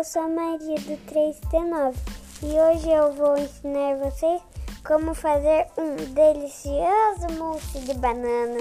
Eu sou a Maria do 3T9 e hoje eu vou ensinar vocês como fazer um delicioso mousse de banana.